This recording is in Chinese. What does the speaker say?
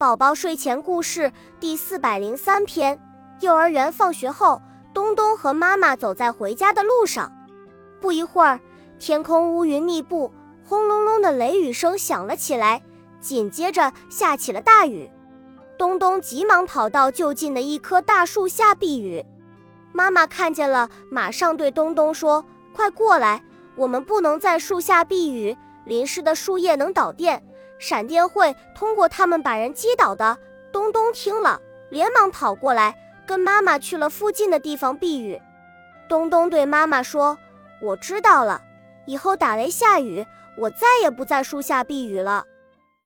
宝宝睡前故事第四百零三篇：幼儿园放学后，东东和妈妈走在回家的路上。不一会儿，天空乌云密布，轰隆隆的雷雨声响了起来，紧接着下起了大雨。东东急忙跑到就近的一棵大树下避雨。妈妈看见了，马上对东东说：“快过来，我们不能在树下避雨，淋湿的树叶能导电。”闪电会通过他们把人击倒的。东东听了，连忙跑过来，跟妈妈去了附近的地方避雨。东东对妈妈说：“我知道了，以后打雷下雨，我再也不在树下避雨了。”